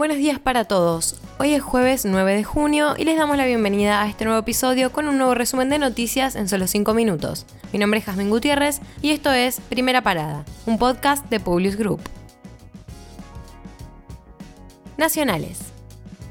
Buenos días para todos. Hoy es jueves 9 de junio y les damos la bienvenida a este nuevo episodio con un nuevo resumen de noticias en solo 5 minutos. Mi nombre es Jasmine Gutiérrez y esto es Primera Parada, un podcast de Publius Group. Nacionales.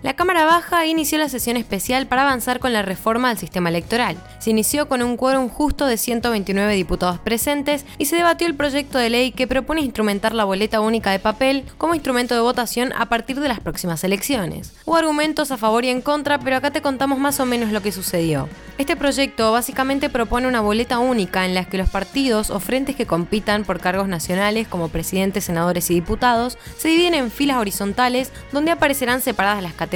La Cámara Baja inició la sesión especial para avanzar con la reforma del sistema electoral. Se inició con un quórum justo de 129 diputados presentes y se debatió el proyecto de ley que propone instrumentar la boleta única de papel como instrumento de votación a partir de las próximas elecciones. Hubo argumentos a favor y en contra, pero acá te contamos más o menos lo que sucedió. Este proyecto básicamente propone una boleta única en la que los partidos o frentes que compitan por cargos nacionales como presidentes, senadores y diputados se dividen en filas horizontales donde aparecerán separadas las categorías.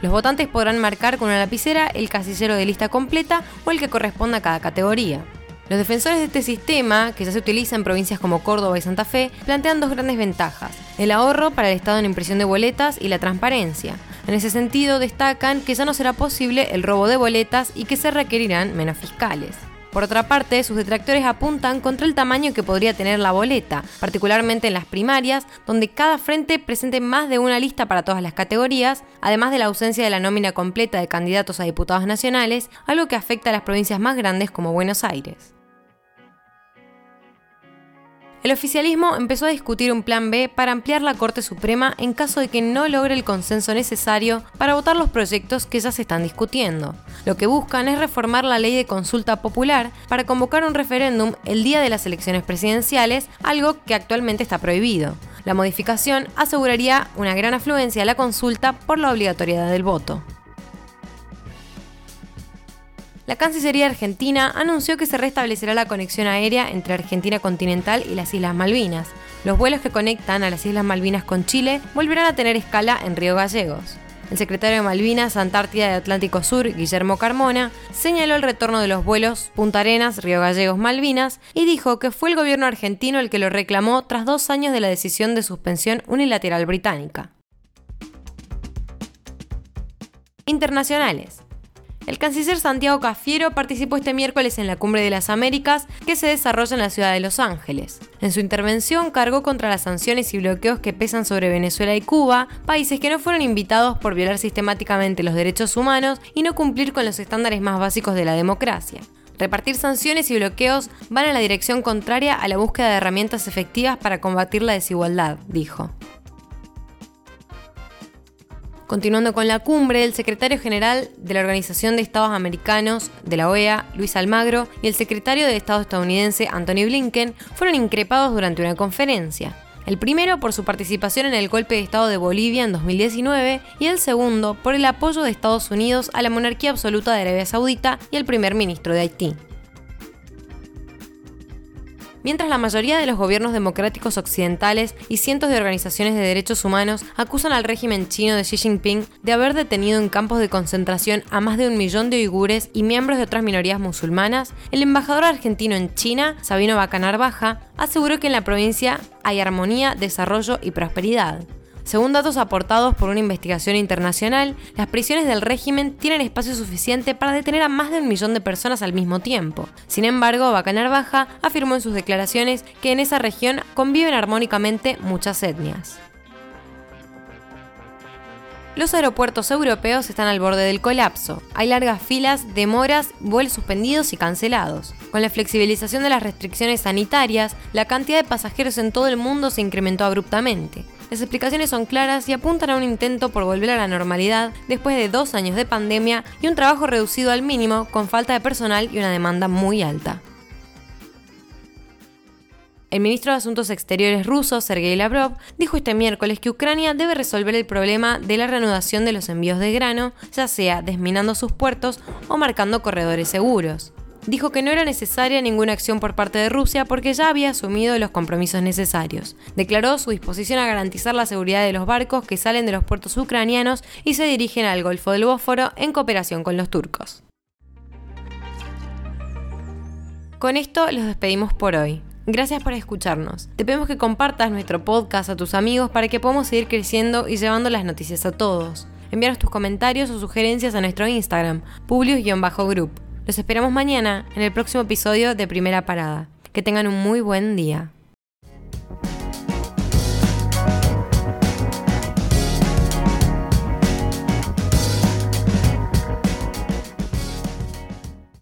Los votantes podrán marcar con una lapicera el casillero de lista completa o el que corresponda a cada categoría. Los defensores de este sistema, que ya se utiliza en provincias como Córdoba y Santa Fe, plantean dos grandes ventajas, el ahorro para el Estado en impresión de boletas y la transparencia. En ese sentido, destacan que ya no será posible el robo de boletas y que se requerirán menos fiscales. Por otra parte, sus detractores apuntan contra el tamaño que podría tener la boleta, particularmente en las primarias, donde cada frente presente más de una lista para todas las categorías, además de la ausencia de la nómina completa de candidatos a diputados nacionales, algo que afecta a las provincias más grandes como Buenos Aires. El oficialismo empezó a discutir un plan B para ampliar la Corte Suprema en caso de que no logre el consenso necesario para votar los proyectos que ya se están discutiendo. Lo que buscan es reformar la ley de consulta popular para convocar un referéndum el día de las elecciones presidenciales, algo que actualmente está prohibido. La modificación aseguraría una gran afluencia a la consulta por la obligatoriedad del voto. La Cancillería Argentina anunció que se restablecerá la conexión aérea entre Argentina continental y las Islas Malvinas. Los vuelos que conectan a las Islas Malvinas con Chile volverán a tener escala en Río Gallegos. El secretario de Malvinas, Antártida y Atlántico Sur, Guillermo Carmona, señaló el retorno de los vuelos Punta Arenas, Río Gallegos, Malvinas y dijo que fue el gobierno argentino el que lo reclamó tras dos años de la decisión de suspensión unilateral británica. Internacionales. El canciller Santiago Cafiero participó este miércoles en la Cumbre de las Américas que se desarrolla en la ciudad de Los Ángeles. En su intervención cargó contra las sanciones y bloqueos que pesan sobre Venezuela y Cuba, países que no fueron invitados por violar sistemáticamente los derechos humanos y no cumplir con los estándares más básicos de la democracia. Repartir sanciones y bloqueos van en la dirección contraria a la búsqueda de herramientas efectivas para combatir la desigualdad, dijo. Continuando con la cumbre, el secretario general de la Organización de Estados Americanos de la OEA, Luis Almagro, y el secretario de Estado estadounidense, Anthony Blinken, fueron increpados durante una conferencia. El primero por su participación en el golpe de Estado de Bolivia en 2019 y el segundo por el apoyo de Estados Unidos a la monarquía absoluta de Arabia Saudita y al primer ministro de Haití. Mientras la mayoría de los gobiernos democráticos occidentales y cientos de organizaciones de derechos humanos acusan al régimen chino de Xi Jinping de haber detenido en campos de concentración a más de un millón de uigures y miembros de otras minorías musulmanas, el embajador argentino en China, Sabino Bacanar Baja, aseguró que en la provincia hay armonía, desarrollo y prosperidad. Según datos aportados por una investigación internacional, las prisiones del régimen tienen espacio suficiente para detener a más de un millón de personas al mismo tiempo. Sin embargo, Bacanar Baja afirmó en sus declaraciones que en esa región conviven armónicamente muchas etnias. Los aeropuertos europeos están al borde del colapso. Hay largas filas, demoras, vuelos suspendidos y cancelados. Con la flexibilización de las restricciones sanitarias, la cantidad de pasajeros en todo el mundo se incrementó abruptamente. Las explicaciones son claras y apuntan a un intento por volver a la normalidad después de dos años de pandemia y un trabajo reducido al mínimo con falta de personal y una demanda muy alta. El ministro de Asuntos Exteriores ruso, Sergei Lavrov, dijo este miércoles que Ucrania debe resolver el problema de la reanudación de los envíos de grano, ya sea desminando sus puertos o marcando corredores seguros dijo que no era necesaria ninguna acción por parte de Rusia porque ya había asumido los compromisos necesarios. Declaró su disposición a garantizar la seguridad de los barcos que salen de los puertos ucranianos y se dirigen al Golfo del Bósforo en cooperación con los turcos. Con esto los despedimos por hoy. Gracias por escucharnos. Te pedimos que compartas nuestro podcast a tus amigos para que podamos seguir creciendo y llevando las noticias a todos. Envíanos tus comentarios o sugerencias a nuestro Instagram, publius-group. Los esperamos mañana en el próximo episodio de Primera Parada. Que tengan un muy buen día.